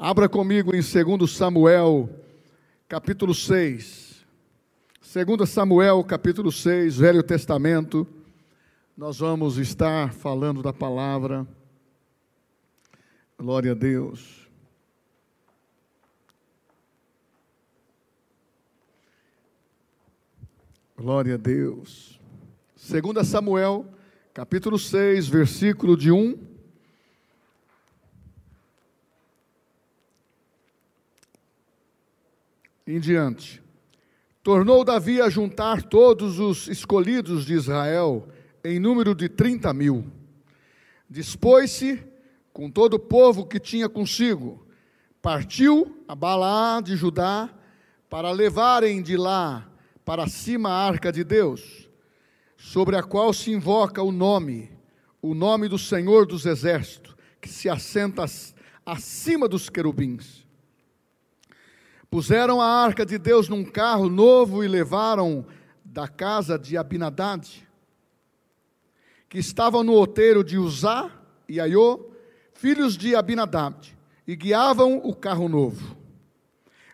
Abra comigo em 2 Samuel, capítulo 6. 2 Samuel, capítulo 6, Velho Testamento. Nós vamos estar falando da palavra. Glória a Deus. Glória a Deus. 2 Samuel, capítulo 6, versículo de 1 em diante. Tornou Davi a juntar todos os escolhidos de Israel, em número de trinta mil. Dispôs-se com todo o povo que tinha consigo, partiu a Balaá de Judá para levarem de lá para cima a arca de Deus, sobre a qual se invoca o nome, o nome do Senhor dos Exércitos, que se assenta acima dos querubins. Puseram a arca de Deus num carro novo e levaram da casa de Abinadad, que estavam no outeiro de Uzá e Aiô, filhos de Abinadad, e guiavam o carro novo.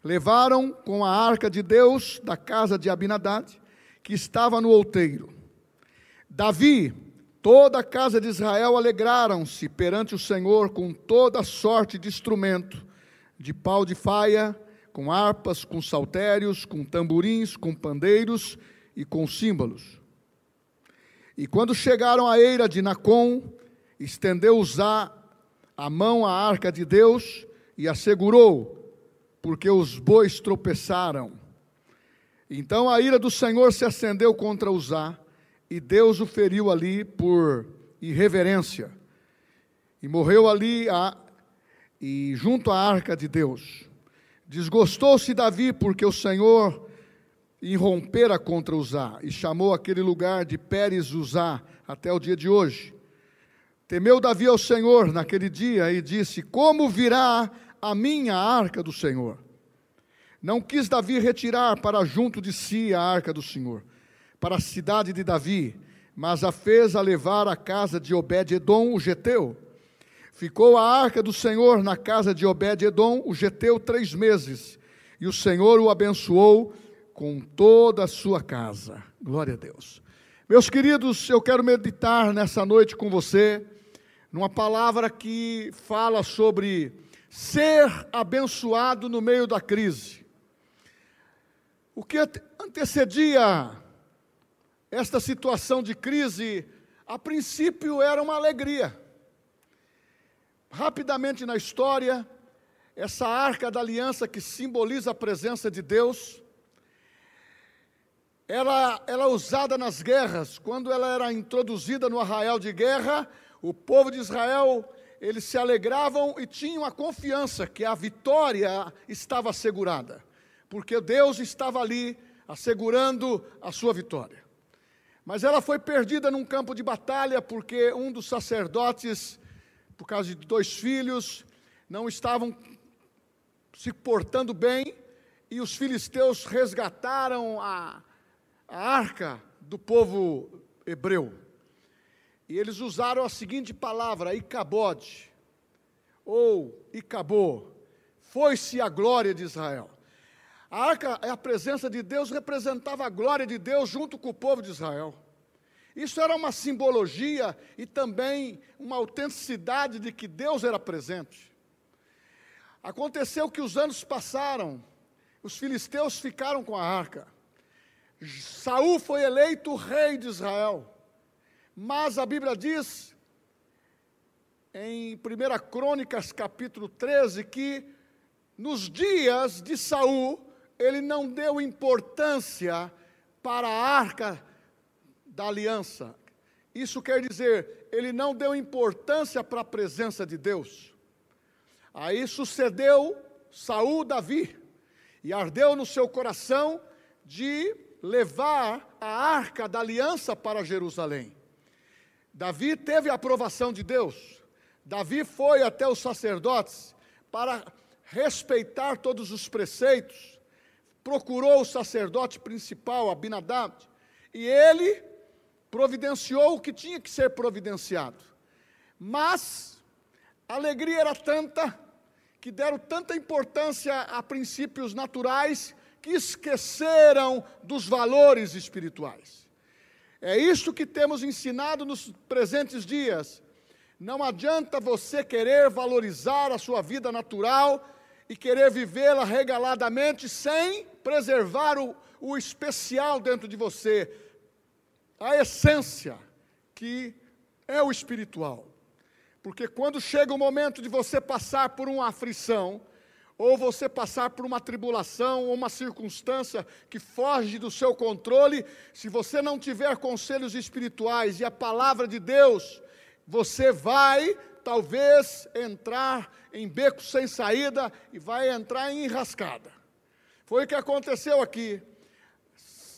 Levaram com a arca de Deus da casa de Abinadad, que estava no outeiro. Davi, toda a casa de Israel alegraram-se perante o Senhor com toda sorte de instrumento, de pau de faia, com harpas, com saltérios, com tamborins, com pandeiros e com símbolos. E quando chegaram à eira de Nacon, estendeu Uzá a mão à arca de Deus e a segurou, porque os bois tropeçaram. Então a ira do Senhor se acendeu contra Uzá, e Deus o feriu ali por irreverência. E morreu ali a, e junto à arca de Deus. Desgostou-se Davi porque o Senhor irrompera contra Uzá e chamou aquele lugar de Pérez Uzá até o dia de hoje. Temeu Davi ao Senhor naquele dia e disse: Como virá a minha arca do Senhor? Não quis Davi retirar para junto de si a arca do Senhor, para a cidade de Davi, mas a fez a levar à casa de Obed-edom, o geteu. Ficou a arca do Senhor na casa de Obed-edom, o geteu, três meses, e o Senhor o abençoou com toda a sua casa. Glória a Deus. Meus queridos, eu quero meditar nessa noite com você numa palavra que fala sobre ser abençoado no meio da crise. O que antecedia esta situação de crise, a princípio era uma alegria. Rapidamente na história, essa arca da aliança que simboliza a presença de Deus, ela, é usada nas guerras. Quando ela era introduzida no arraial de guerra, o povo de Israel, eles se alegravam e tinham a confiança que a vitória estava assegurada, porque Deus estava ali assegurando a sua vitória. Mas ela foi perdida num campo de batalha porque um dos sacerdotes por causa de dois filhos, não estavam se portando bem, e os filisteus resgataram a, a arca do povo hebreu. E eles usaram a seguinte palavra, Icabode, ou Icabô, foi-se a glória de Israel. A arca, a presença de Deus representava a glória de Deus junto com o povo de Israel. Isso era uma simbologia e também uma autenticidade de que Deus era presente. Aconteceu que os anos passaram, os filisteus ficaram com a arca. Saul foi eleito rei de Israel. Mas a Bíblia diz em 1 Crônicas capítulo 13 que nos dias de Saul ele não deu importância para a arca da aliança. Isso quer dizer, ele não deu importância para a presença de Deus. Aí sucedeu Saul Davi, e ardeu no seu coração de levar a arca da aliança para Jerusalém. Davi teve a aprovação de Deus. Davi foi até os sacerdotes para respeitar todos os preceitos. Procurou o sacerdote principal, Abinadab, e ele providenciou o que tinha que ser providenciado. Mas a alegria era tanta que deram tanta importância a princípios naturais que esqueceram dos valores espirituais. É isto que temos ensinado nos presentes dias. Não adianta você querer valorizar a sua vida natural e querer vivê-la regaladamente sem preservar o, o especial dentro de você, a essência, que é o espiritual. Porque quando chega o momento de você passar por uma aflição, ou você passar por uma tribulação, ou uma circunstância que foge do seu controle, se você não tiver conselhos espirituais e a palavra de Deus, você vai talvez entrar em beco sem saída e vai entrar em enrascada. Foi o que aconteceu aqui.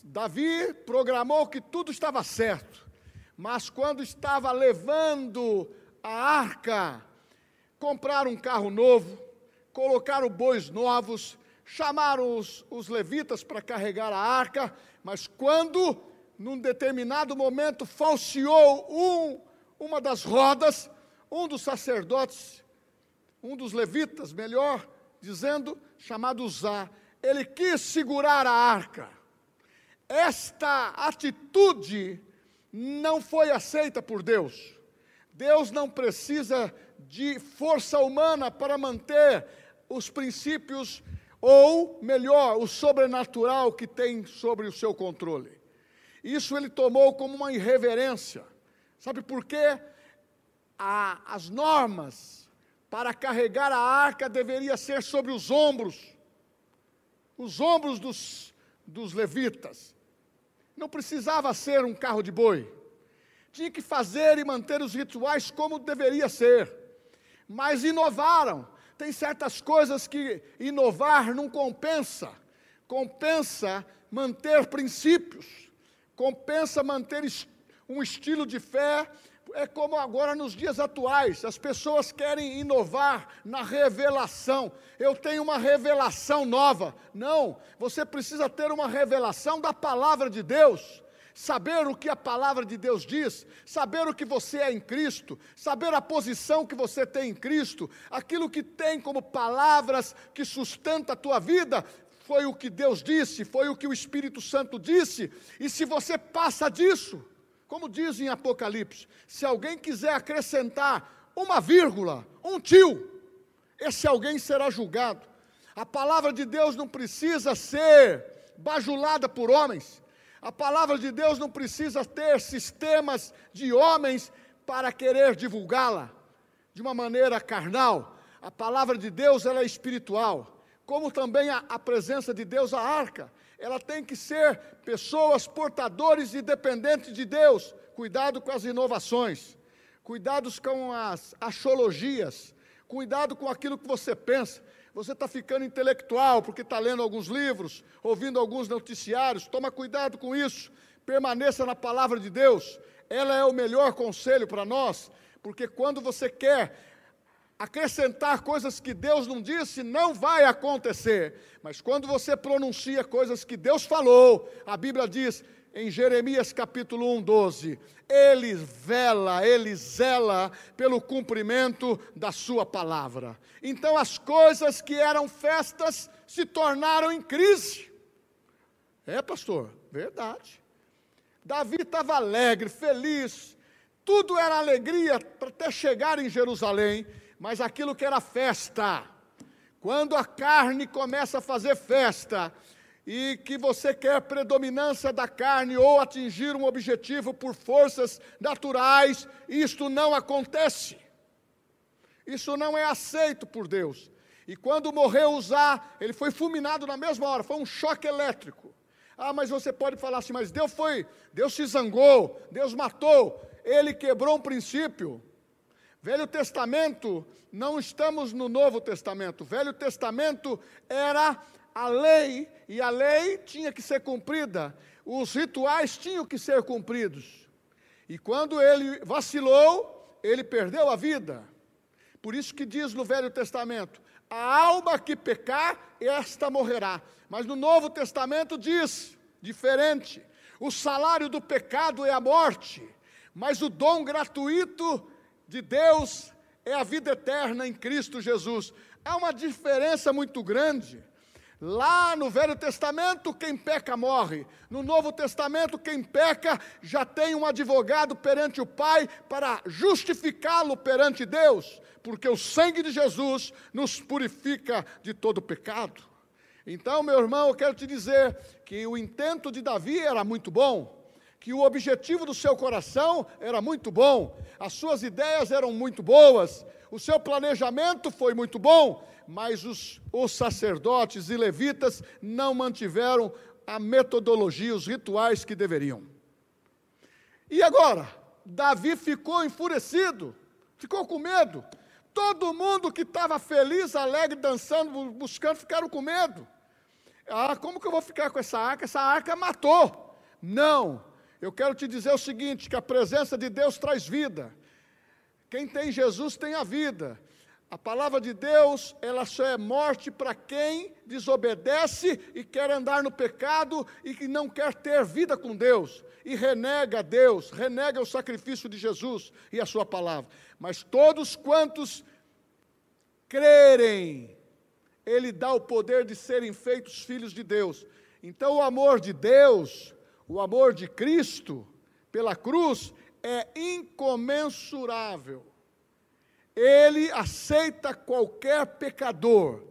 Davi programou que tudo estava certo, mas quando estava levando a arca, compraram um carro novo, colocaram bois novos, chamaram os, os levitas para carregar a arca, mas quando, num determinado momento, falseou um, uma das rodas, um dos sacerdotes, um dos levitas, melhor dizendo, chamado Zá, ele quis segurar a arca. Esta atitude não foi aceita por Deus. Deus não precisa de força humana para manter os princípios, ou melhor, o sobrenatural que tem sobre o seu controle. Isso ele tomou como uma irreverência. Sabe por quê? A, as normas para carregar a arca deveria ser sobre os ombros, os ombros dos, dos levitas. Não precisava ser um carro de boi tinha que fazer e manter os rituais como deveria ser. Mas inovaram. Tem certas coisas que inovar não compensa. Compensa manter princípios. Compensa manter um estilo de fé. É como agora nos dias atuais, as pessoas querem inovar na revelação. Eu tenho uma revelação nova. Não, você precisa ter uma revelação da palavra de Deus saber o que a palavra de Deus diz, saber o que você é em Cristo, saber a posição que você tem em Cristo, aquilo que tem como palavras que sustenta a tua vida, foi o que Deus disse, foi o que o Espírito Santo disse, e se você passa disso, como diz em Apocalipse, se alguém quiser acrescentar uma vírgula, um tio, esse alguém será julgado. A palavra de Deus não precisa ser bajulada por homens, a palavra de Deus não precisa ter sistemas de homens para querer divulgá-la de uma maneira carnal. A palavra de Deus ela é espiritual, como também a, a presença de Deus, a arca. Ela tem que ser pessoas portadores e dependentes de Deus. Cuidado com as inovações, cuidados com as axiologias, cuidado com aquilo que você pensa. Você está ficando intelectual porque está lendo alguns livros, ouvindo alguns noticiários. Toma cuidado com isso. Permaneça na palavra de Deus. Ela é o melhor conselho para nós, porque quando você quer acrescentar coisas que Deus não disse, não vai acontecer. Mas quando você pronuncia coisas que Deus falou, a Bíblia diz: em Jeremias capítulo 1, 12. Ele vela, ele zela pelo cumprimento da sua palavra. Então as coisas que eram festas se tornaram em crise. É, pastor, verdade. Davi estava alegre, feliz, tudo era alegria até chegar em Jerusalém, mas aquilo que era festa, quando a carne começa a fazer festa, e que você quer predominância da carne ou atingir um objetivo por forças naturais, isto não acontece. Isso não é aceito por Deus. E quando morreu Uzá, ele foi fulminado na mesma hora, foi um choque elétrico. Ah, mas você pode falar assim, mas Deus foi, Deus se zangou, Deus matou, ele quebrou um princípio. Velho Testamento, não estamos no Novo Testamento. Velho Testamento era a lei, e a lei tinha que ser cumprida, os rituais tinham que ser cumpridos. E quando ele vacilou, ele perdeu a vida. Por isso que diz no Velho Testamento: a alma que pecar, esta morrerá. Mas no Novo Testamento diz, diferente: o salário do pecado é a morte, mas o dom gratuito de Deus é a vida eterna em Cristo Jesus. há uma diferença muito grande. Lá no Velho Testamento, quem peca morre. No Novo Testamento, quem peca já tem um advogado perante o Pai para justificá-lo perante Deus, porque o sangue de Jesus nos purifica de todo pecado. Então, meu irmão, eu quero te dizer que o intento de Davi era muito bom, que o objetivo do seu coração era muito bom, as suas ideias eram muito boas, o seu planejamento foi muito bom, mas os, os sacerdotes e levitas não mantiveram a metodologia, os rituais que deveriam. E agora? Davi ficou enfurecido, ficou com medo. Todo mundo que estava feliz, alegre, dançando, buscando, ficaram com medo. Ah, como que eu vou ficar com essa arca? Essa arca matou. Não. Eu quero te dizer o seguinte: que a presença de Deus traz vida. Quem tem Jesus tem a vida. A palavra de Deus, ela só é morte para quem desobedece e quer andar no pecado e que não quer ter vida com Deus e renega Deus, renega o sacrifício de Jesus e a sua palavra. Mas todos quantos crerem, ele dá o poder de serem feitos filhos de Deus. Então o amor de Deus, o amor de Cristo pela cruz é incomensurável ele aceita qualquer pecador.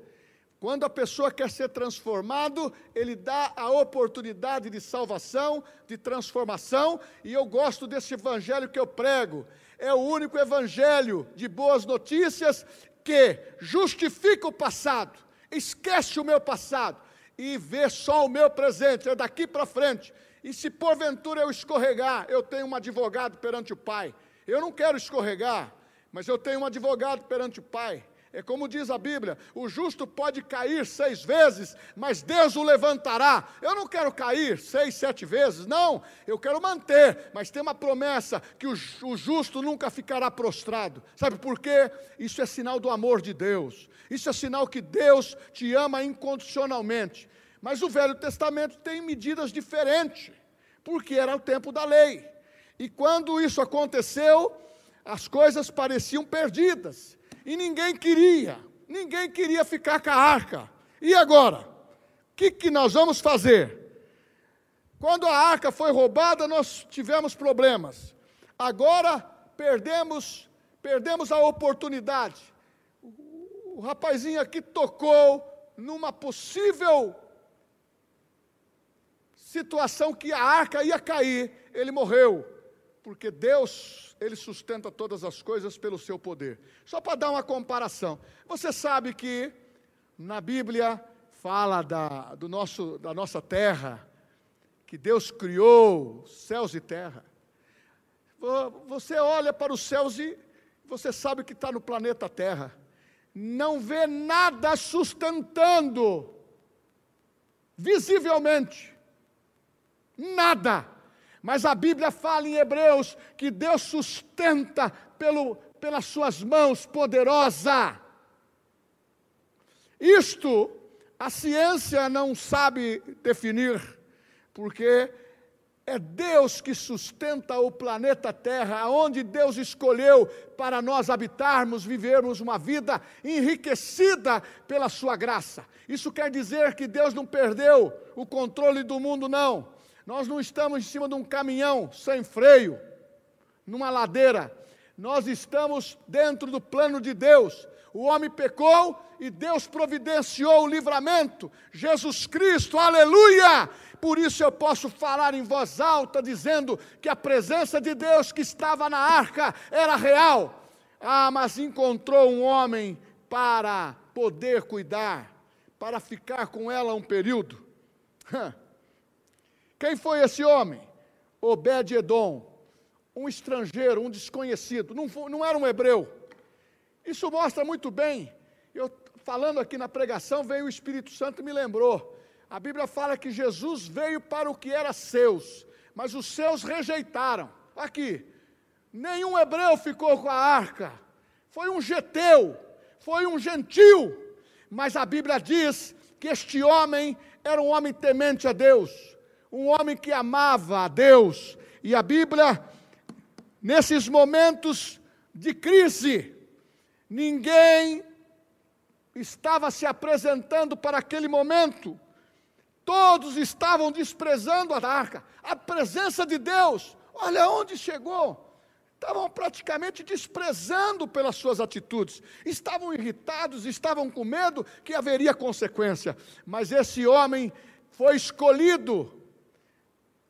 Quando a pessoa quer ser transformado, ele dá a oportunidade de salvação, de transformação, e eu gosto desse evangelho que eu prego. É o único evangelho de boas notícias que justifica o passado, esquece o meu passado e vê só o meu presente, é daqui para frente. E se porventura eu escorregar, eu tenho um advogado perante o Pai. Eu não quero escorregar, mas eu tenho um advogado perante o Pai. É como diz a Bíblia: o justo pode cair seis vezes, mas Deus o levantará. Eu não quero cair seis, sete vezes, não. Eu quero manter, mas tem uma promessa: que o, justo nunca ficará prostrado. Sabe por quê? Isso é sinal do amor de Deus. Isso é sinal que Deus te ama incondicionalmente. Mas o Velho Testamento tem medidas diferentes, porque era o tempo da lei. E quando isso aconteceu, as coisas pareciam perdidas e ninguém queria, ninguém queria ficar com a arca. E agora? O que, que nós vamos fazer? Quando a arca foi roubada, nós tivemos problemas. Agora perdemos, perdemos a oportunidade. O, rapazinho aqui tocou numa possível situação que a arca ia cair, ele morreu, porque Deus ele sustenta todas as coisas pelo seu poder. Só para dar uma comparação. Você sabe que na Bíblia fala da, do nosso, da nossa terra, que Deus criou céus e terra. Você olha para os céus e você sabe que está no planeta Terra. Não vê nada sustentando, visivelmente. Nada. Mas a Bíblia fala em Hebreus que Deus sustenta pelo, pelas suas mãos poderosa. Isto a ciência não sabe definir, porque é Deus que sustenta o planeta Terra, onde Deus escolheu para nós habitarmos, vivermos uma vida enriquecida pela Sua graça. Isso quer dizer que Deus não perdeu o controle do mundo, não. Nós não estamos em cima de um caminhão sem freio, numa ladeira. Nós estamos dentro do plano de Deus. O homem pecou e Deus providenciou o livramento. Jesus Cristo, aleluia! Por isso eu posso falar em voz alta, dizendo que a presença de Deus que estava na arca era real. Ah, mas encontrou um homem para poder cuidar, para ficar com ela um período. Quem foi esse homem? Obed-Edom, um estrangeiro, um desconhecido, não, não era um hebreu. Isso mostra muito bem. Eu falando aqui na pregação, veio o Espírito Santo e me lembrou. A Bíblia fala que Jesus veio para o que era seus, mas os seus rejeitaram. Aqui, nenhum hebreu ficou com a arca. Foi um geteu, foi um gentil. Mas a Bíblia diz que este homem era um homem temente a Deus um homem que amava a Deus. E a Bíblia, nesses momentos de crise, ninguém estava se apresentando para aquele momento. Todos estavam desprezando a arca, a presença de Deus. Olha onde chegou. Estavam praticamente desprezando pelas suas atitudes, estavam irritados, estavam com medo que haveria consequência. Mas esse homem foi escolhido.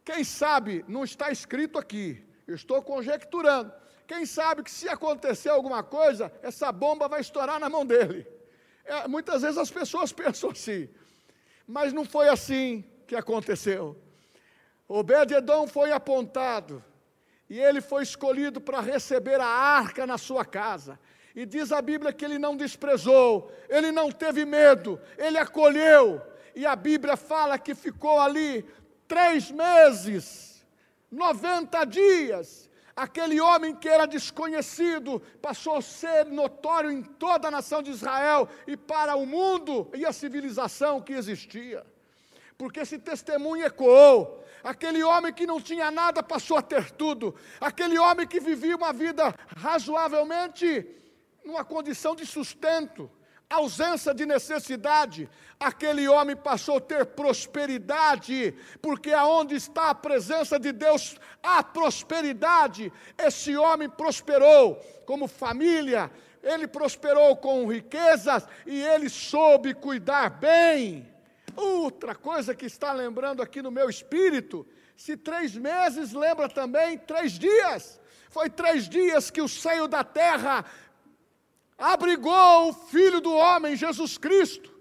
Quem sabe, não está escrito aqui, eu estou conjecturando. Quem sabe que se acontecer alguma coisa, essa bomba vai estourar na mão dele. É, muitas vezes as pessoas pensam assim, mas não foi assim que aconteceu. Obed-Edom foi apontado e ele foi escolhido para receber a arca na sua casa. E diz a Bíblia que ele não desprezou, ele não teve medo, ele acolheu. E a Bíblia fala que ficou ali três meses, 90 dias, Aquele homem que era desconhecido passou a ser notório em toda a nação de Israel e para o mundo e a civilização que existia. Porque esse testemunho ecoou. Aquele homem que não tinha nada passou a ter tudo. Aquele homem que vivia uma vida razoavelmente numa condição de sustento ausência de necessidade, aquele homem passou a ter prosperidade, porque aonde está a presença de Deus, há prosperidade. Esse homem prosperou como família, ele prosperou com riquezas e ele soube cuidar bem. Outra coisa que está lembrando aqui no meu espírito, se três meses lembra também três dias. Foi três dias que o seio da terra abrigou o Filho do Homem, Jesus Cristo.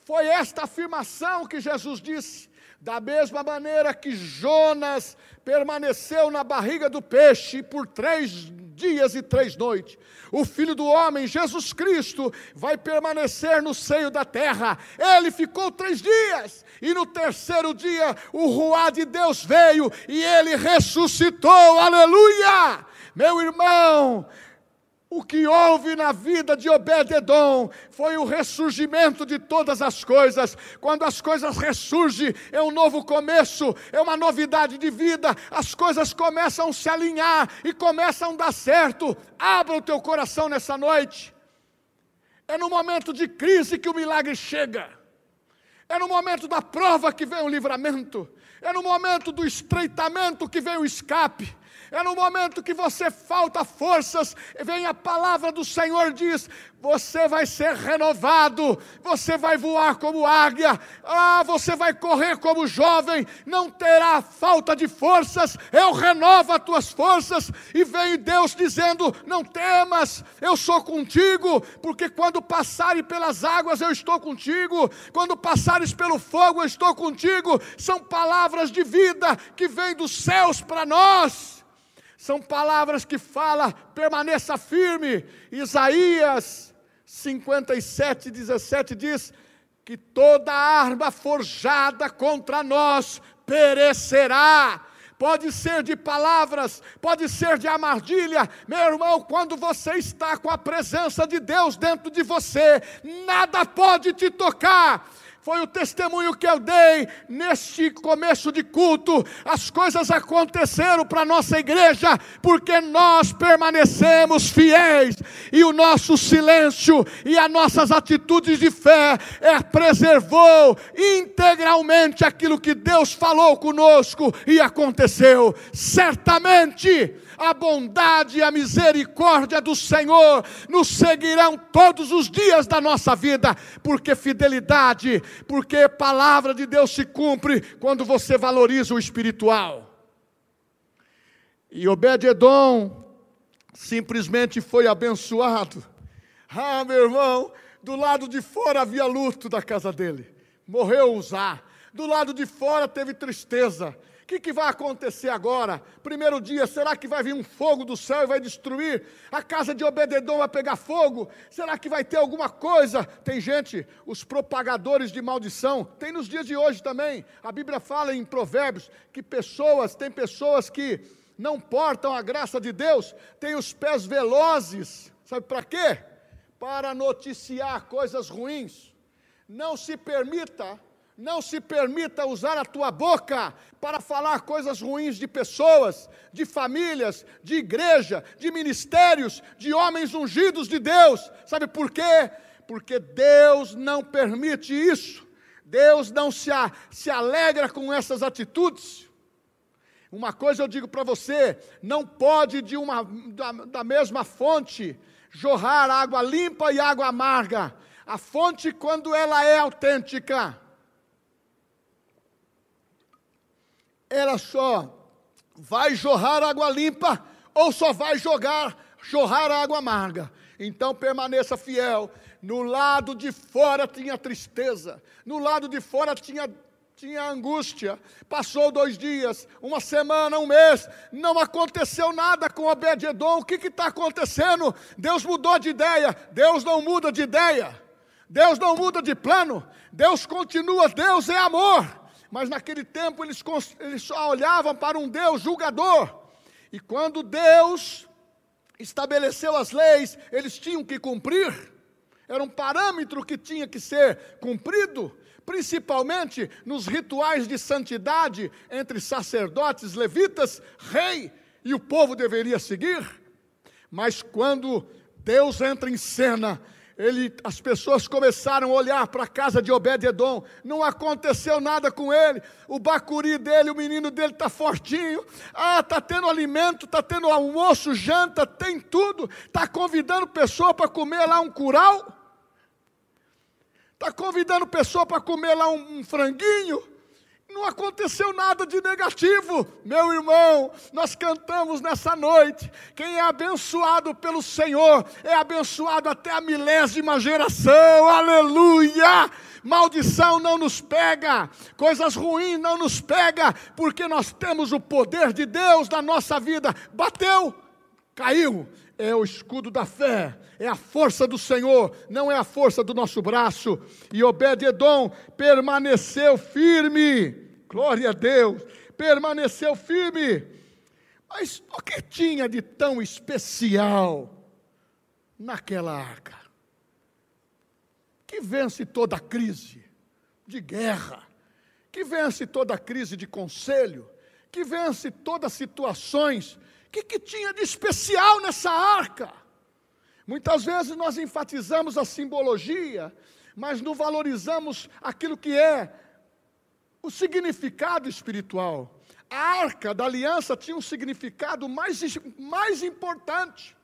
Foi esta afirmação que Jesus disse. Da mesma maneira que Jonas permaneceu na barriga do peixe por três dias e três noites, o Filho do Homem, Jesus Cristo, vai permanecer no seio da terra. Ele ficou três dias, e no terceiro dia o Ruá de Deus veio e ele ressuscitou. Aleluia! Meu irmão, o que houve na vida de Obed-Edom foi o ressurgimento de todas as coisas. Quando as coisas ressurgem, é um novo começo, é uma novidade de vida. As coisas começam a se alinhar e começam a dar certo. Abra o teu coração nessa noite. É no momento de crise que o milagre chega. É no momento da prova que vem o livramento. É no momento do estreitamento que vem o escape. É no momento que você falta forças, vem a palavra do Senhor diz: você vai ser renovado, você vai voar como águia, ah, você vai correr como jovem, não terá falta de forças, eu renovo as tuas forças, e vem Deus dizendo: não temas, eu sou contigo, porque quando passares pelas águas eu estou contigo, quando passares pelo fogo eu estou contigo, são palavras de vida que vêm dos céus para nós. São palavras que fala, permaneça firme. Isaías 57, 17 diz que toda arma forjada contra nós perecerá. Pode ser de palavras, pode ser de armadilha, meu irmão. Quando você está com a presença de Deus dentro de você, nada pode te tocar foi o testemunho que eu dei neste começo de culto. As coisas aconteceram para a nossa igreja porque nós permanecemos fiéis e o nosso silêncio e as nossas atitudes de fé é, preservou integralmente aquilo que Deus falou conosco e aconteceu. Certamente a bondade e a misericórdia do Senhor nos seguirão todos os dias da nossa vida, porque fidelidade, porque palavra de Deus se cumpre quando você valoriza o espiritual. E Obed-Edom simplesmente foi abençoado. Ah, meu irmão, do lado de fora havia luto da casa dele. Morreu Uzá. Do lado de fora teve tristeza que, que vai acontecer agora? Primeiro dia, será que vai vir um fogo do céu e vai destruir? A casa de Obededom vai pegar fogo? Será que vai ter alguma coisa? Tem gente, os propagadores de maldição, tem nos dias de hoje também. A Bíblia fala em Provérbios que pessoas, tem pessoas que não portam a graça de Deus, têm os pés velozes. Sabe para quê? Para noticiar coisas ruins. Não se permita não se permita usar a tua boca para falar coisas ruins de pessoas, de famílias, de igreja, de ministérios, de homens ungidos de Deus. Sabe por quê? Porque Deus não permite isso. Deus não se, a, se alegra com essas atitudes. Uma coisa eu digo para você: não pode de uma, da, da mesma fonte jorrar água limpa e água amarga. A fonte, quando ela é autêntica, ela só vai jorrar água limpa ou só vai jogar, jorrar água amarga. Então permaneça fiel. No lado de fora tinha tristeza, no lado de fora tinha tinha angústia. Passou dois dias, uma semana, um mês, não aconteceu nada com Obed-Edom. O que está acontecendo? Deus mudou de ideia. Deus não muda de ideia. Deus não muda de plano. Deus continua. Deus é amor. Mas naquele tempo eles, eles só olhavam para um Deus julgador. E quando Deus estabeleceu as leis, eles tinham que cumprir. Era um parâmetro que tinha que ser cumprido, principalmente nos rituais de santidade entre sacerdotes, levitas, rei, e o povo deveria seguir. Mas quando Deus entra em cena, ele, as pessoas começaram a olhar para a casa de Obed-Edom, não aconteceu nada com ele, o bacuri dele, o menino dele está fortinho, ah, está tendo alimento, está tendo almoço, janta, tem tudo, está convidando pessoa para comer lá um curau, está convidando pessoa para comer lá um, um franguinho, não aconteceu nada de negativo, meu irmão. Nós cantamos nessa noite. Quem é abençoado pelo Senhor é abençoado até a milésima geração. Aleluia! Maldição não nos pega, coisas ruins não nos pega, porque nós temos o poder de Deus na nossa vida. Bateu, caiu, é o escudo da fé, é a força do Senhor, não é a força do nosso braço. E Obed-Edom permaneceu firme glória a Deus, permaneceu firme. Mas o que tinha de tão especial naquela arca? Que vence toda crise de guerra, que vence toda crise de conselho, que vence todas situações. O que, que tinha de especial nessa arca? Muitas vezes nós enfatizamos a simbologia, mas não valorizamos aquilo que é o significado espiritual. A arca da aliança tinha um significado mais, mais importante,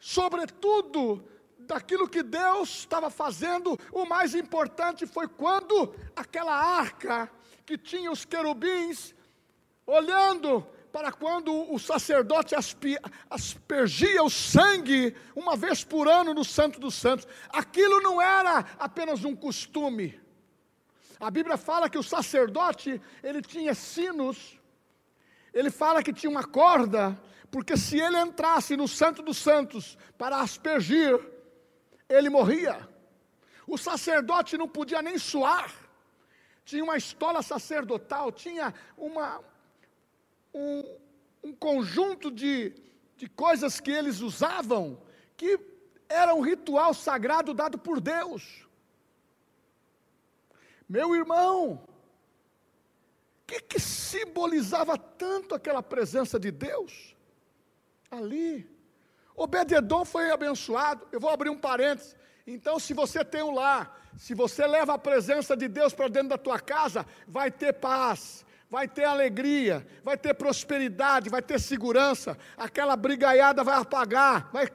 sobretudo daquilo que Deus estava fazendo, o mais importante foi quando aquela arca que tinha os querubins olhando para quando o sacerdote aspergia o sangue uma vez por ano no Santo dos Santos. Aquilo não era apenas um costume, a Bíblia fala que o sacerdote, ele tinha sinos, ele fala que tinha uma corda, porque se ele entrasse no Santo dos Santos para aspergir, ele morria. O sacerdote não podia nem suar. Tinha uma estola sacerdotal, tinha uma, um, um conjunto de, de coisas que eles usavam, que era um ritual sagrado dado por Deus. Meu irmão, o que, que simbolizava tanto aquela presença de Deus? Ali. Obededon foi abençoado. Eu vou abrir um parênteses. Então, se você tem um lar, se você leva a presença de Deus para dentro da tua casa, vai ter paz, vai ter alegria, vai ter prosperidade, vai ter segurança. Aquela brigaiada vai apagar, vai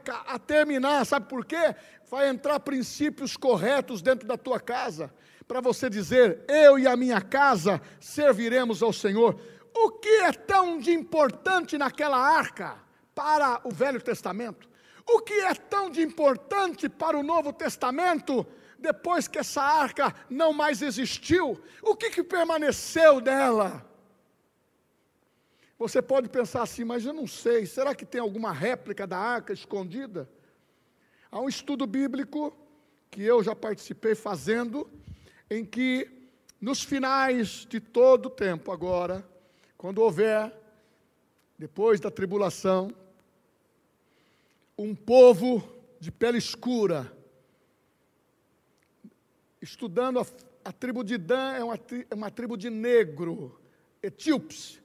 terminar, sabe por quê? Vai entrar princípios corretos dentro da tua casa para você dizer: eu e a minha casa serviremos ao Senhor. O que é tão de importante naquela arca para o Velho Testamento? O que é tão de importante para o Novo Testamento depois que essa arca não mais existiu? O que, que permaneceu dela? Você pode pensar assim, mas eu não sei, será que tem alguma réplica da arca escondida? Há um estudo bíblico que eu já participei fazendo, em que, nos finais de todo o tempo agora, quando houver, depois da tribulação, um povo de pele escura, estudando a, a tribo de Dan, é uma, é uma tribo de negro, etíopes,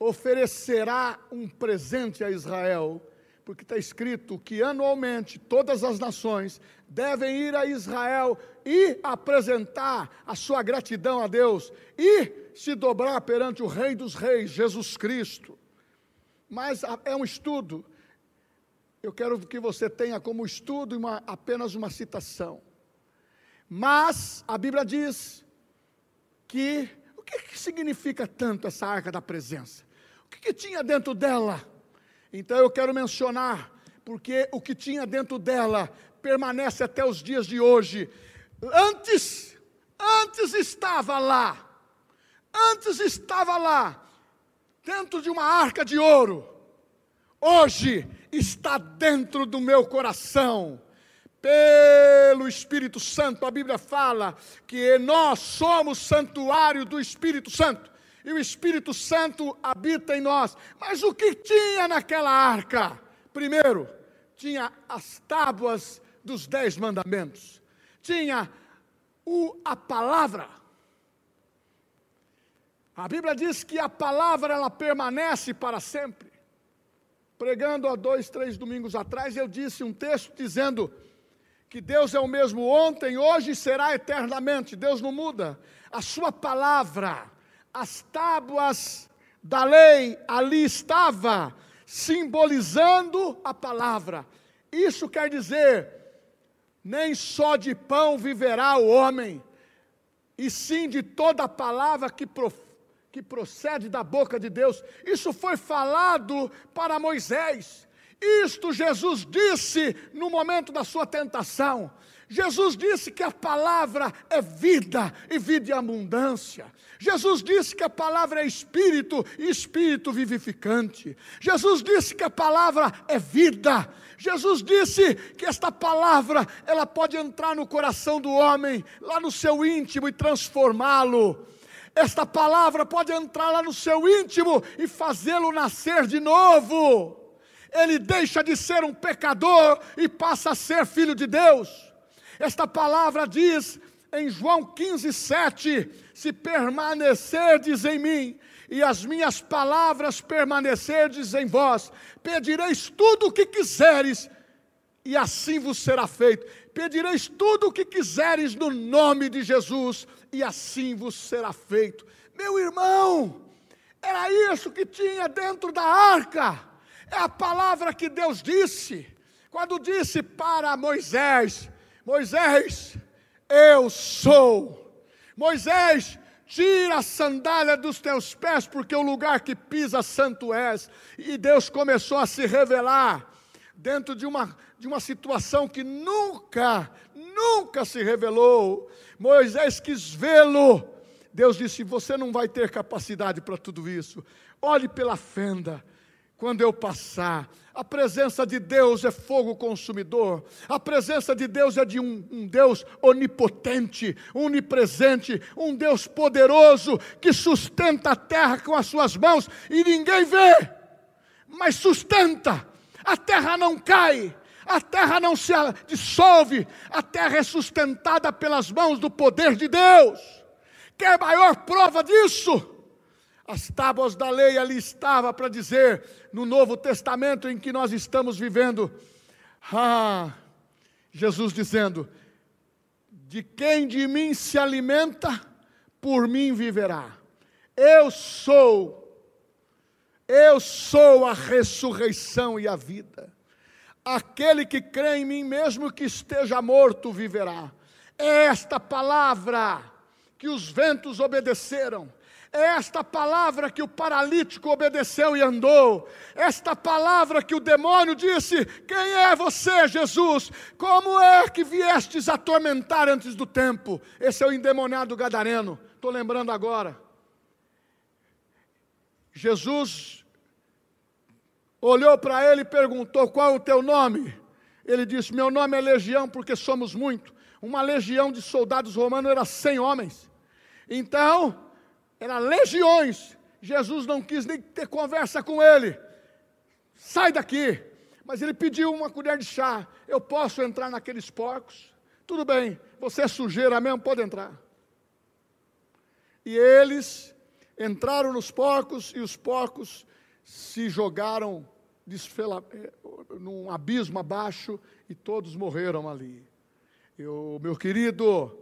oferecerá um presente a Israel porque está escrito que anualmente todas as nações devem ir a Israel e apresentar a sua gratidão a Deus e se dobrar perante o Rei dos Reis, Jesus Cristo. Mas é um estudo. Eu quero que você tenha como estudo uma, apenas uma citação. Mas a Bíblia diz que o que, que significa tanto essa arca da presença? O que, que tinha dentro dela? Então eu quero mencionar, porque o que tinha dentro dela permanece até os dias de hoje. Antes, antes estava lá, antes estava lá, dentro de uma arca de ouro, hoje está dentro do meu coração. Pelo Espírito Santo, a Bíblia fala que nós somos santuário do Espírito Santo e o Espírito Santo habita em nós. Mas o que tinha naquela arca? Primeiro, tinha as tábuas dos dez mandamentos, tinha o, a palavra. A Bíblia diz que a palavra ela permanece para sempre. Pregando há dois, três domingos atrás, eu disse um texto dizendo que Deus é o mesmo ontem, hoje e será eternamente. Deus não muda. A sua palavra as tábuas da lei ali estava simbolizando a palavra. Isso quer dizer, nem só de pão viverá o homem, e sim de toda a palavra que, pro, que procede da boca de Deus. Isso foi falado para Moisés. Isto Jesus disse no momento da sua tentação. Jesus disse que a palavra é vida e vida em abundância. Jesus disse que a palavra é espírito e espírito vivificante. Jesus disse que a palavra é vida. Jesus disse que esta palavra, ela pode entrar no coração do homem, lá no seu íntimo e transformá-lo. Esta palavra pode entrar lá no seu íntimo e fazê-lo nascer de novo. Ele deixa de ser um pecador e passa a ser filho de Deus. Esta palavra diz em João 15, 7: Se permanecerdes em mim e as minhas palavras permanecerdes em vós, pedireis tudo o que quiseres e assim vos será feito. Pedireis tudo o que quiseres no nome de Jesus e assim vos será feito. Meu irmão, era isso que tinha dentro da arca. É a palavra que Deus disse. Quando disse para Moisés: Moisés, eu sou. Moisés, tira a sandália dos teus pés, porque o lugar que pisa santo és. E Deus começou a se revelar dentro de uma, de uma situação que nunca, nunca se revelou. Moisés quis vê-lo. Deus disse: Você não vai ter capacidade para tudo isso. Olhe pela fenda quando eu passar. A presença de Deus é fogo consumidor. A presença de Deus é de um, um, Deus onipotente, onipresente, um Deus poderoso que sustenta a terra com as suas mãos e ninguém vê, mas sustenta. A terra não cai, a terra não se dissolve, a terra é sustentada pelas mãos do poder de Deus. Quer maior prova disso? As tábuas da lei ali estava para dizer, no Novo Testamento em que nós estamos vivendo, ah, Jesus dizendo: De quem de mim se alimenta, por mim viverá. Eu sou, eu sou a ressurreição e a vida. Aquele que crê em mim, mesmo que esteja morto, viverá. É esta palavra que os ventos obedeceram é esta palavra que o paralítico obedeceu e andou. Esta palavra que o demônio disse: Quem é você, Jesus? Como é que viestes atormentar antes do tempo? Esse é o endemoniado gadareno. Estou lembrando agora. Jesus olhou para ele e perguntou: Qual é o teu nome? Ele disse: Meu nome é Legião, porque somos muito. Uma legião de soldados romanos era cem homens. Então, era legiões. Jesus não quis nem ter conversa com ele. Sai daqui. Mas ele pediu uma colher de chá. Eu posso entrar naqueles porcos? Tudo bem, você é sujeira mesmo, pode entrar. E eles entraram nos porcos e os porcos se jogaram desfela, eh, num abismo abaixo e todos morreram ali. Eu, meu querido,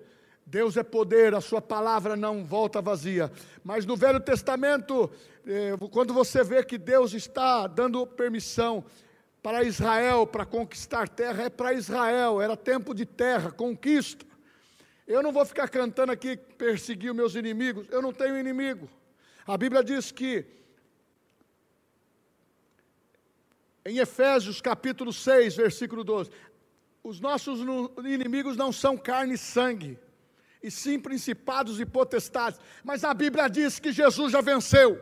Deus é poder, a sua palavra não volta vazia. Mas no Velho Testamento, eh, quando você vê que Deus está dando permissão para Israel para conquistar terra, é para Israel, era tempo de terra, conquista. Eu não vou ficar cantando aqui, perseguir meus inimigos, eu não tenho inimigo. A Bíblia diz que, em Efésios capítulo 6, versículo 12, os nossos inimigos não são carne e sangue, e sim principados e potestades, mas a Bíblia diz que Jesus já venceu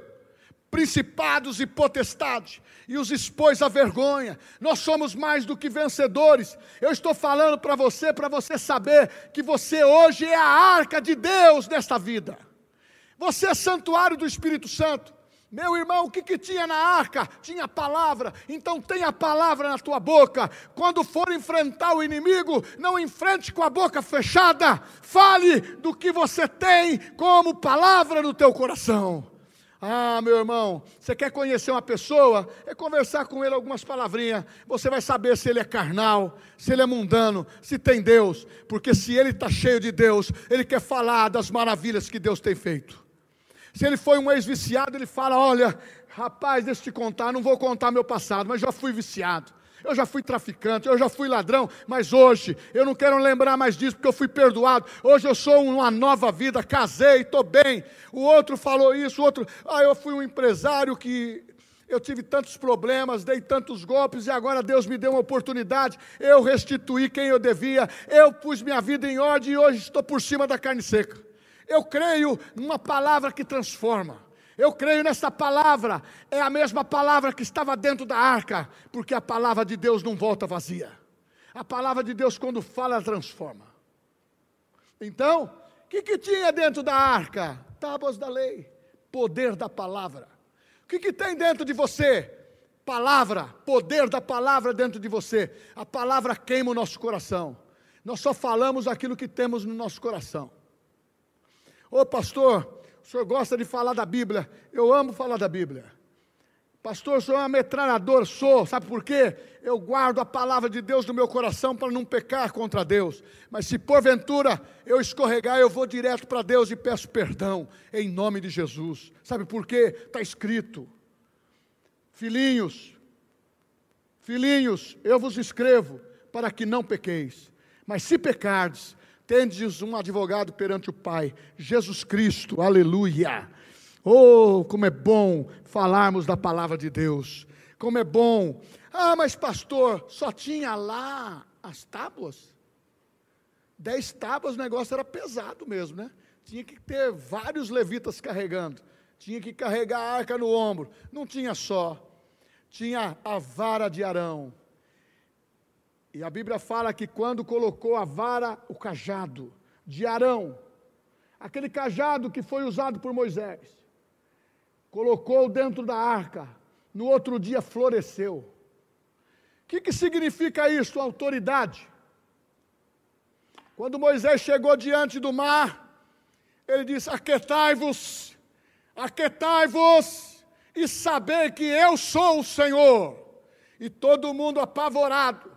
principados e potestades, e os expôs à vergonha. Nós somos mais do que vencedores. Eu estou falando para você, para você saber que você hoje é a arca de Deus nesta vida. Você é santuário do Espírito Santo. Meu irmão, o que, que tinha na arca? Tinha palavra. Então tenha a palavra na tua boca. Quando for enfrentar o inimigo, não enfrente com a boca fechada. Fale do que você tem como palavra no teu coração. Ah, meu irmão, você quer conhecer uma pessoa? É conversar com ele algumas palavrinhas. Você vai saber se ele é carnal, se ele é mundano, se tem Deus. Porque se ele está cheio de Deus, ele quer falar das maravilhas que Deus tem feito. Se ele foi um ex-viciado, ele fala: Olha, rapaz, deixa eu te contar, não vou contar meu passado, mas já fui viciado eu já fui traficante, eu já fui ladrão, mas hoje eu não quero lembrar mais disso porque eu fui perdoado. Hoje eu sou uma nova vida, casei, estou bem. O outro falou isso, o outro, ah, eu fui um empresário que eu tive tantos problemas, dei tantos golpes e agora Deus me deu uma oportunidade. Eu restituí quem eu devia, eu pus minha vida em ordem e hoje estou por cima da carne seca. Eu creio numa palavra que transforma. Eu creio nessa palavra, é a mesma palavra que estava dentro da arca, porque a palavra de Deus não volta vazia. A palavra de Deus, quando fala, transforma. Então, o que, que tinha dentro da arca? Tábuas da lei, poder da palavra. O que, que tem dentro de você? Palavra, poder da palavra dentro de você. A palavra queima o nosso coração. Nós só falamos aquilo que temos no nosso coração. Ô pastor, o senhor gosta de falar da Bíblia. Eu amo falar da Bíblia. Pastor, o senhor é uma metralhadora, sou. Sabe por quê? Eu guardo a palavra de Deus no meu coração para não pecar contra Deus. Mas se porventura eu escorregar, eu vou direto para Deus e peço perdão, em nome de Jesus. Sabe por quê? Está escrito. Filhinhos, filhinhos, eu vos escrevo para que não pequeis. Mas se pecardes, tendes um advogado perante o Pai, Jesus Cristo, aleluia. Oh, como é bom falarmos da palavra de Deus, como é bom. Ah, mas pastor, só tinha lá as tábuas? Dez tábuas, o negócio era pesado mesmo, né? Tinha que ter vários levitas carregando, tinha que carregar a arca no ombro, não tinha só, tinha a vara de Arão e a Bíblia fala que quando colocou a vara, o cajado de Arão, aquele cajado que foi usado por Moisés, colocou dentro da arca, no outro dia floresceu. O que, que significa isso, autoridade? Quando Moisés chegou diante do mar, ele disse: Aquetai-vos, aquetai-vos, e saber que eu sou o Senhor. E todo mundo apavorado,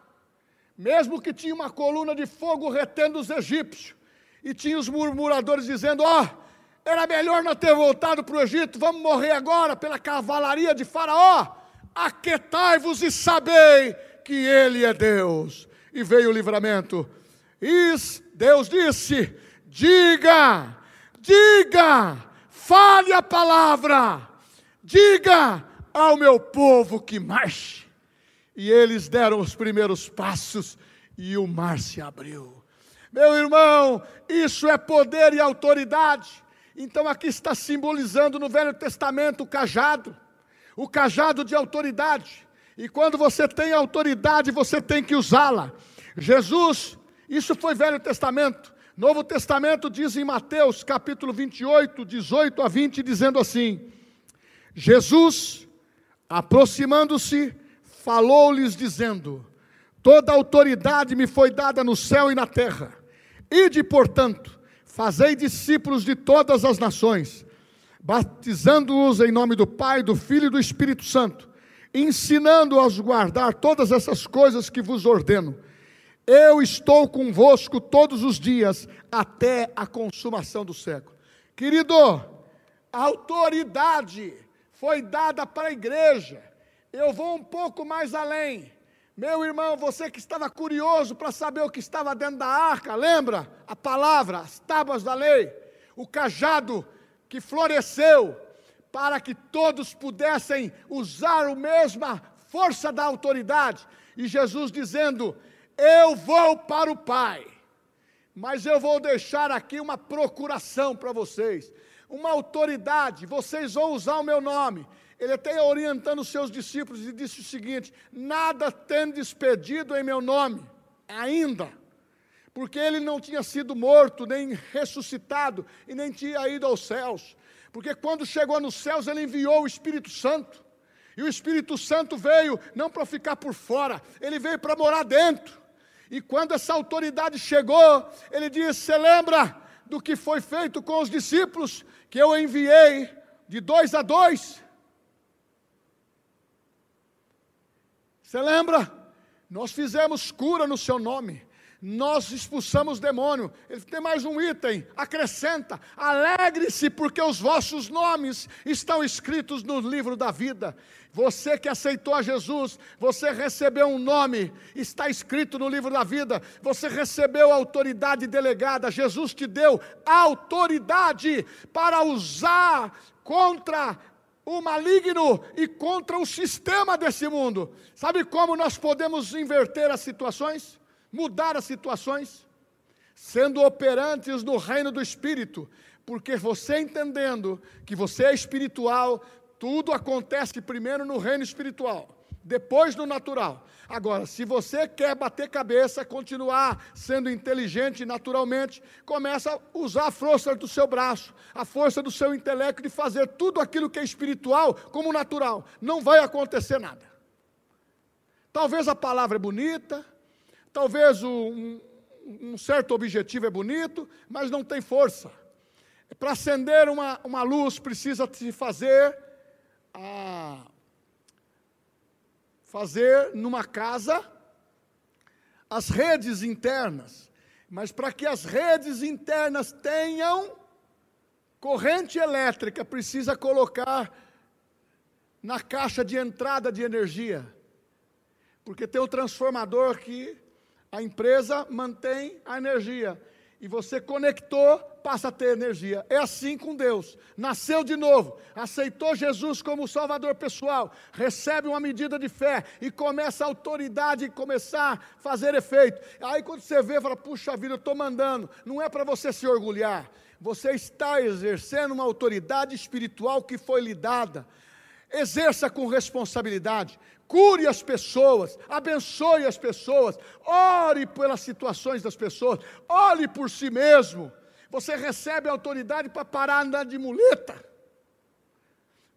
mesmo que tinha uma coluna de fogo retendo os egípcios, e tinha os murmuradores dizendo: Ó, oh, era melhor não ter voltado para o Egito, vamos morrer agora pela cavalaria de Faraó. Aquetai-vos e sabei que Ele é Deus. E veio o livramento. E Deus disse: diga, diga, fale a palavra, diga ao meu povo que marche. E eles deram os primeiros passos e o mar se abriu. Meu irmão, isso é poder e autoridade. Então aqui está simbolizando no Velho Testamento o cajado, o cajado de autoridade. E quando você tem autoridade, você tem que usá-la. Jesus, isso foi Velho Testamento. Novo Testamento diz em Mateus, capítulo 28, 18 a 20, dizendo assim: Jesus, aproximando-se, falou-lhes dizendo: Toda autoridade me foi dada no céu e na terra. Ide, portanto, fazei discípulos de todas as nações, batizando-os em nome do Pai, do Filho e do Espírito Santo, ensinando-os a guardar todas essas coisas que vos ordeno. Eu estou convosco todos os dias, até a consumação do século. Querido, a autoridade foi dada para a igreja. Eu vou um pouco mais além. Meu irmão, você que estava curioso para saber o que estava dentro da arca, lembra? A palavra, as tábuas da lei, o cajado que floresceu para que todos pudessem usar a mesma força da autoridade. E Jesus dizendo: Eu vou para o Pai, mas eu vou deixar aqui uma procuração para vocês, uma autoridade, vocês vão usar o meu nome. Ele até orientando os seus discípulos e disse o seguinte: Nada tendo despedido em meu nome, ainda porque ele não tinha sido morto, nem ressuscitado, e nem tinha ido aos céus. Porque quando chegou nos céus, ele enviou o Espírito Santo. E o Espírito Santo veio não para ficar por fora, ele veio para morar dentro. E quando essa autoridade chegou, ele disse: Você lembra do que foi feito com os discípulos que eu enviei de dois a dois? Você lembra? Nós fizemos cura no seu nome nós expulsamos demônio. Ele tem mais um item, acrescenta: alegre-se, porque os vossos nomes estão escritos no livro da vida. Você que aceitou a Jesus, você recebeu um nome, está escrito no livro da vida. Você recebeu a autoridade delegada. Jesus te deu autoridade para usar contra o maligno e contra o sistema desse mundo. Sabe como nós podemos inverter as situações? mudar as situações, sendo operantes no reino do Espírito, porque você entendendo que você é espiritual, tudo acontece primeiro no reino espiritual, depois no natural. Agora, se você quer bater cabeça, continuar sendo inteligente naturalmente, começa a usar a força do seu braço, a força do seu intelecto de fazer tudo aquilo que é espiritual como natural. Não vai acontecer nada. Talvez a palavra é bonita, Talvez um, um certo objetivo é bonito, mas não tem força. Para acender uma, uma luz precisa se fazer a, fazer numa casa as redes internas. Mas para que as redes internas tenham corrente elétrica, precisa colocar na caixa de entrada de energia. Porque tem o transformador que a empresa mantém a energia. E você conectou, passa a ter energia. É assim com Deus. Nasceu de novo, aceitou Jesus como Salvador pessoal, recebe uma medida de fé e começa a autoridade começar a fazer efeito. Aí quando você vê, fala: puxa vida, eu estou mandando. Não é para você se orgulhar. Você está exercendo uma autoridade espiritual que foi lhe dada. Exerça com responsabilidade cure as pessoas, abençoe as pessoas, ore pelas situações das pessoas, ore por si mesmo. Você recebe autoridade para parar andar de muleta.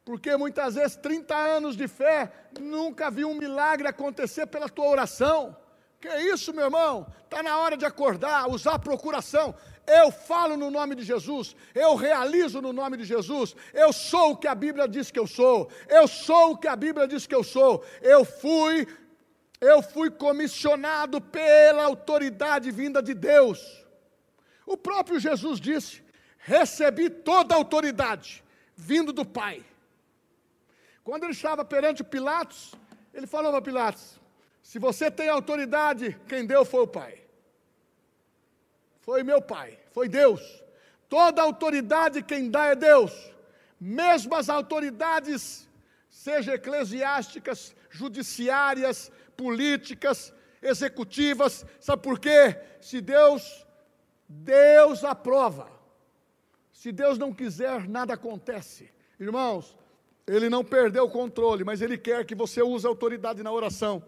Porque muitas vezes 30 anos de fé nunca viu um milagre acontecer pela tua oração. Que isso, meu irmão? Está na hora de acordar, usar procuração. Eu falo no nome de Jesus, eu realizo no nome de Jesus, eu sou o que a Bíblia diz que eu sou, eu sou o que a Bíblia diz que eu sou. Eu fui, eu fui comissionado pela autoridade vinda de Deus. O próprio Jesus disse: recebi toda a autoridade vindo do Pai. Quando ele estava perante Pilatos, ele falou para Pilatos: se você tem autoridade, quem deu foi o Pai. Foi meu Pai, foi Deus. Toda autoridade quem dá é Deus. Mesmo as autoridades, seja eclesiásticas, judiciárias, políticas, executivas, sabe por quê? Se Deus, Deus aprova. Se Deus não quiser, nada acontece. Irmãos, Ele não perdeu o controle, mas Ele quer que você use a autoridade na oração.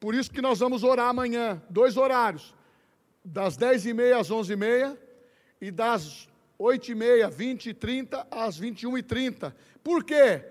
Por isso que nós vamos orar amanhã, dois horários das 10 e meia às 11 e das 8 e meia, 20 e 30 às 21 e 30. Por quê?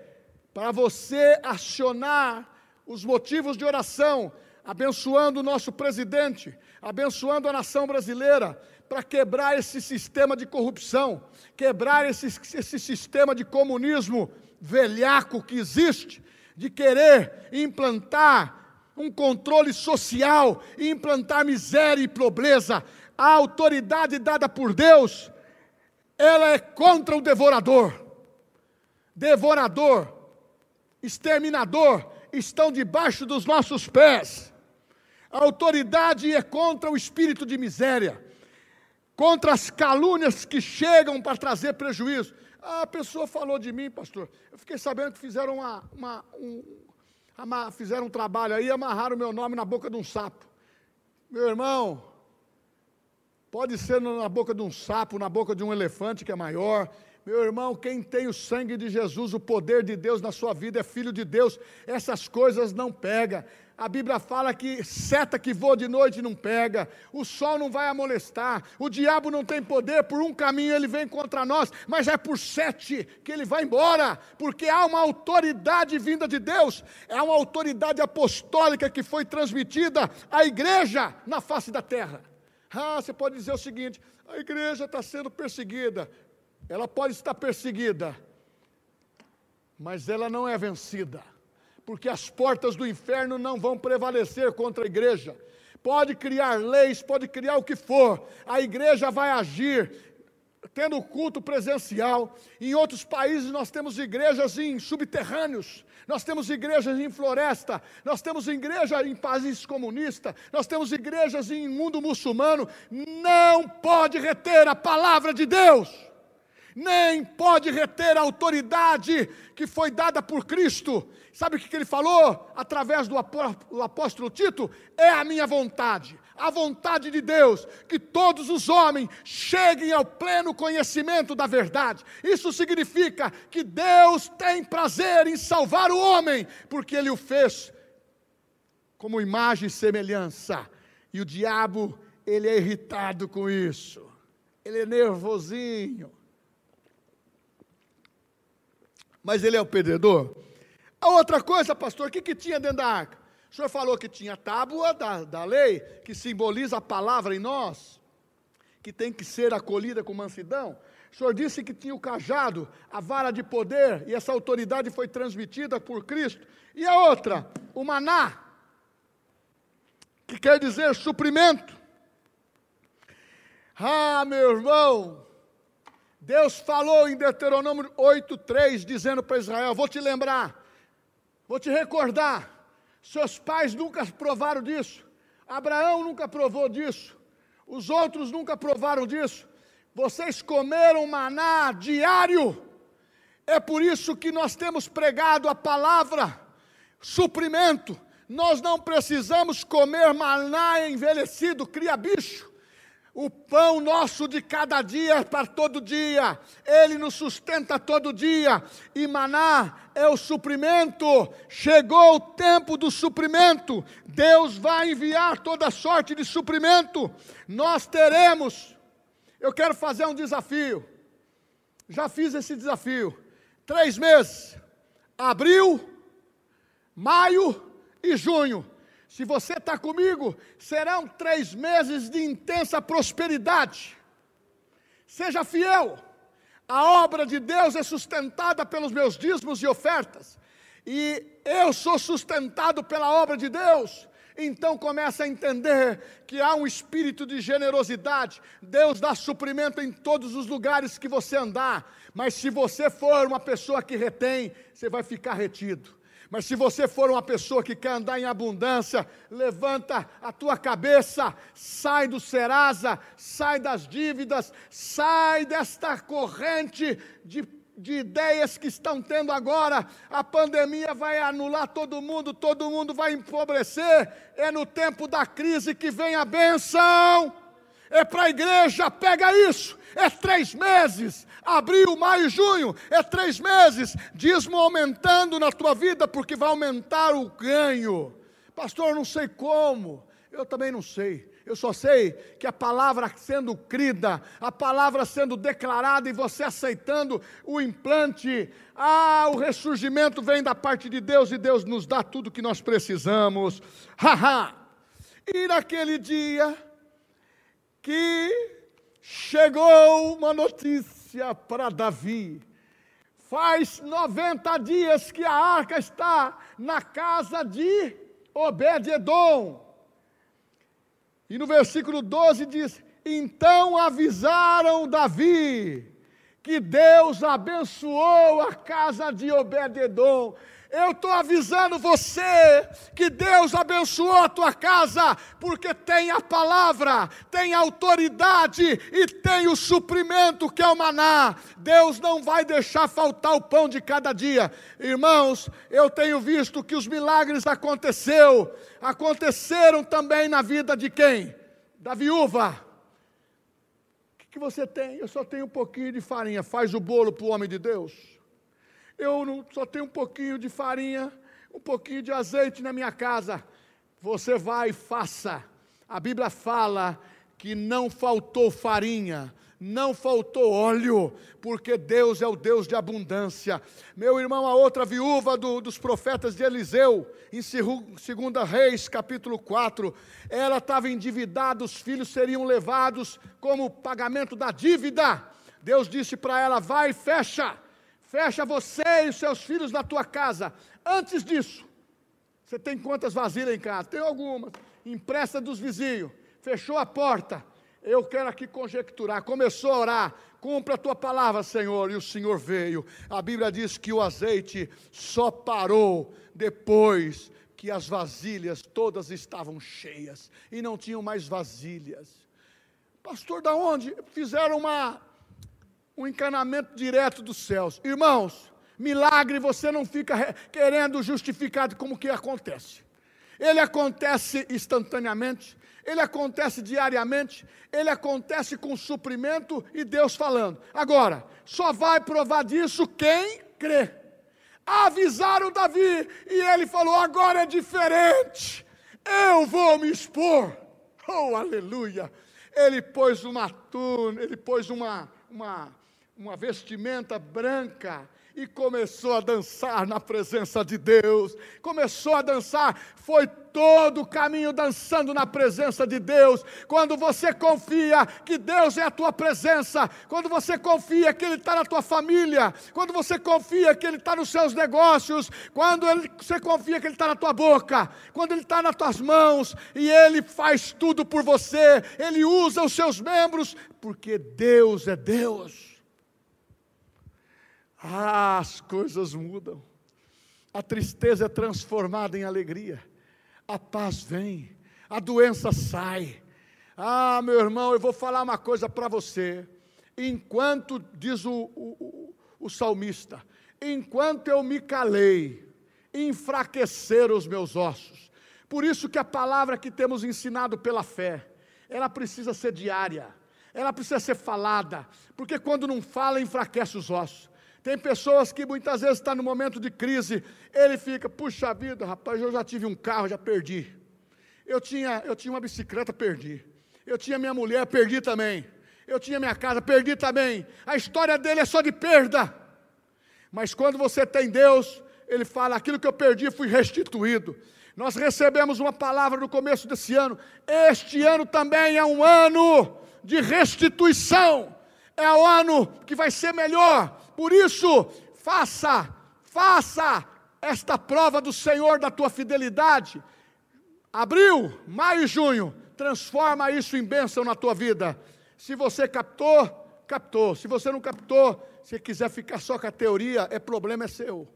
Para você acionar os motivos de oração, abençoando o nosso presidente, abençoando a nação brasileira, para quebrar esse sistema de corrupção, quebrar esse, esse sistema de comunismo velhaco que existe, de querer implantar um controle social, implantar miséria e pobreza. A autoridade dada por Deus, ela é contra o devorador. Devorador, exterminador, estão debaixo dos nossos pés. A autoridade é contra o espírito de miséria, contra as calúnias que chegam para trazer prejuízo. Ah, a pessoa falou de mim, pastor. Eu fiquei sabendo que fizeram uma, uma um, fizeram um trabalho aí, amarraram o meu nome na boca de um sapo. Meu irmão, pode ser na boca de um sapo, na boca de um elefante que é maior. Meu irmão, quem tem o sangue de Jesus, o poder de Deus na sua vida, é filho de Deus, essas coisas não pega. A Bíblia fala que seta que voa de noite não pega, o sol não vai amolestar, o diabo não tem poder, por um caminho ele vem contra nós, mas é por sete que ele vai embora, porque há uma autoridade vinda de Deus, é uma autoridade apostólica que foi transmitida à igreja na face da terra. Ah, você pode dizer o seguinte: a igreja está sendo perseguida, ela pode estar perseguida, mas ela não é vencida porque as portas do inferno não vão prevalecer contra a igreja. Pode criar leis, pode criar o que for, a igreja vai agir, tendo culto presencial. Em outros países nós temos igrejas em subterrâneos, nós temos igrejas em floresta, nós temos igreja em países comunistas, nós temos igrejas em mundo muçulmano. Não pode reter a palavra de Deus nem pode reter a autoridade que foi dada por Cristo. Sabe o que ele falou através do apóstolo Tito? É a minha vontade, a vontade de Deus, que todos os homens cheguem ao pleno conhecimento da verdade. Isso significa que Deus tem prazer em salvar o homem, porque ele o fez como imagem e semelhança. E o diabo, ele é irritado com isso. Ele é nervosinho mas ele é o perdedor. A outra coisa, pastor, o que, que tinha dentro da arca? O senhor falou que tinha a tábua da, da lei, que simboliza a palavra em nós, que tem que ser acolhida com mansidão. O senhor disse que tinha o cajado, a vara de poder, e essa autoridade foi transmitida por Cristo. E a outra, o maná, que quer dizer suprimento. Ah, meu irmão, Deus falou em Deuteronômio 8,3, dizendo para Israel: Vou te lembrar, vou te recordar. Seus pais nunca provaram disso, Abraão nunca provou disso, os outros nunca provaram disso. Vocês comeram maná diário, é por isso que nós temos pregado a palavra suprimento. Nós não precisamos comer maná envelhecido, cria bicho. O pão nosso de cada dia é para todo dia, Ele nos sustenta todo dia, e maná é o suprimento. Chegou o tempo do suprimento, Deus vai enviar toda sorte de suprimento. Nós teremos. Eu quero fazer um desafio, já fiz esse desafio. Três meses: abril, maio e junho. Se você está comigo, serão três meses de intensa prosperidade. Seja fiel. A obra de Deus é sustentada pelos meus dízimos e ofertas. E eu sou sustentado pela obra de Deus. Então começa a entender que há um espírito de generosidade. Deus dá suprimento em todos os lugares que você andar. Mas se você for uma pessoa que retém, você vai ficar retido. Mas se você for uma pessoa que quer andar em abundância, levanta a tua cabeça, sai do Serasa, sai das dívidas, sai desta corrente de de ideias que estão tendo agora, a pandemia vai anular todo mundo, todo mundo vai empobrecer, é no tempo da crise que vem a benção é para a igreja, pega isso, é três meses, abril, maio, junho, é três meses, dízimo aumentando na tua vida, porque vai aumentar o ganho. Pastor, eu não sei como, eu também não sei. Eu só sei que a palavra sendo crida, a palavra sendo declarada e você aceitando o implante, ah, o ressurgimento vem da parte de Deus e Deus nos dá tudo que nós precisamos. Haha! e naquele dia, que chegou uma notícia para Davi. Faz 90 dias que a arca está na casa de Obed-Edom. E no versículo 12 diz: Então avisaram Davi que Deus abençoou a casa de Obed-Edom. Eu estou avisando você que Deus abençoou a tua casa, porque tem a palavra, tem a autoridade e tem o suprimento que é o maná. Deus não vai deixar faltar o pão de cada dia. Irmãos, eu tenho visto que os milagres aconteceu, aconteceram também na vida de quem? Da viúva. Que você tem? Eu só tenho um pouquinho de farinha. Faz o bolo para o homem de Deus eu não, só tenho um pouquinho de farinha, um pouquinho de azeite na minha casa. Você vai e faça. A Bíblia fala que não faltou farinha, não faltou óleo, porque Deus é o Deus de abundância. Meu irmão, a outra viúva do, dos profetas de Eliseu, em 2 Reis, capítulo 4, ela estava endividada, os filhos seriam levados como pagamento da dívida. Deus disse para ela: vai e fecha fecha você e os seus filhos na tua casa. Antes disso, você tem quantas vasilhas em casa? Tem algumas. Empresta dos vizinhos. Fechou a porta. Eu quero aqui conjecturar. Começou a orar. Cumpra a tua palavra, Senhor. E o Senhor veio. A Bíblia diz que o azeite só parou depois que as vasilhas todas estavam cheias e não tinham mais vasilhas. Pastor, da onde? Fizeram uma um encanamento direto dos céus. Irmãos, milagre você não fica querendo justificar como que acontece. Ele acontece instantaneamente, ele acontece diariamente, ele acontece com suprimento e Deus falando. Agora, só vai provar disso quem crê. Avisaram Davi e ele falou: agora é diferente, eu vou me expor. Oh, aleluia! Ele pôs uma túnica, ele pôs uma, uma uma vestimenta branca e começou a dançar na presença de Deus. Começou a dançar, foi todo o caminho dançando na presença de Deus. Quando você confia que Deus é a tua presença, quando você confia que Ele está na tua família, quando você confia que Ele está nos seus negócios, quando ele, você confia que Ele está na tua boca, quando Ele está nas tuas mãos e Ele faz tudo por você, Ele usa os seus membros, porque Deus é Deus. Ah, as coisas mudam. A tristeza é transformada em alegria. A paz vem. A doença sai. Ah, meu irmão, eu vou falar uma coisa para você. Enquanto, diz o, o, o, salmista, enquanto eu me calei, enfraqueceram os meus ossos. Por isso que a palavra que temos ensinado pela fé, ela precisa ser diária, ela precisa ser falada, porque quando não fala, enfraquece os ossos. Tem pessoas que muitas vezes estão tá no momento de crise, ele fica, puxa vida, rapaz, eu já tive um carro, já perdi. Eu tinha, eu tinha uma bicicleta, perdi. Eu tinha minha mulher, perdi também. Eu tinha minha casa, perdi também. A história dele é só de perda. Mas quando você tem Deus, ele fala: aquilo que eu perdi fui restituído. Nós recebemos uma palavra no começo desse ano. Este ano também é um ano de restituição. É o ano que vai ser melhor por isso, faça, faça esta prova do Senhor da tua fidelidade. Abril, maio e junho, transforma isso em bênção na tua vida. Se você captou, captou. Se você não captou, se quiser ficar só com a teoria, é problema é seu.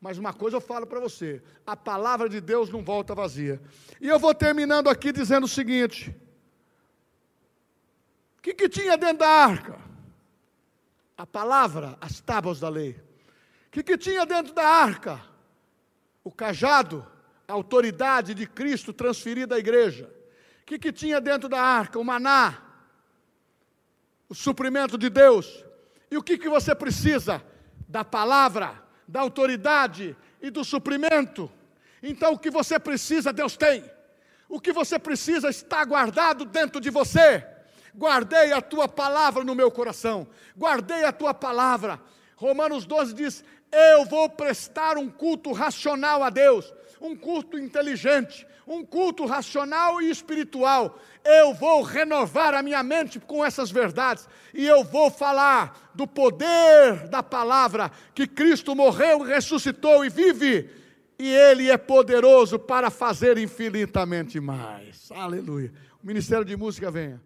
Mas uma coisa eu falo para você: a palavra de Deus não volta vazia. E eu vou terminando aqui dizendo o seguinte: o que, que tinha dentro da arca? A palavra, as tábuas da lei. O que, que tinha dentro da arca? O cajado, a autoridade de Cristo transferida à igreja. O que, que tinha dentro da arca? O maná, o suprimento de Deus. E o que, que você precisa? Da palavra, da autoridade e do suprimento. Então, o que você precisa, Deus tem. O que você precisa está guardado dentro de você guardei a tua palavra no meu coração, guardei a tua palavra. Romanos 12 diz: Eu vou prestar um culto racional a Deus. um culto inteligente, um culto racional e espiritual. Eu vou renovar a minha mente com essas verdades e eu vou falar do poder da palavra que Cristo morreu, ressuscitou e vive. E Ele é poderoso para fazer infinitamente mais. Aleluia. O Ministério de Música venha.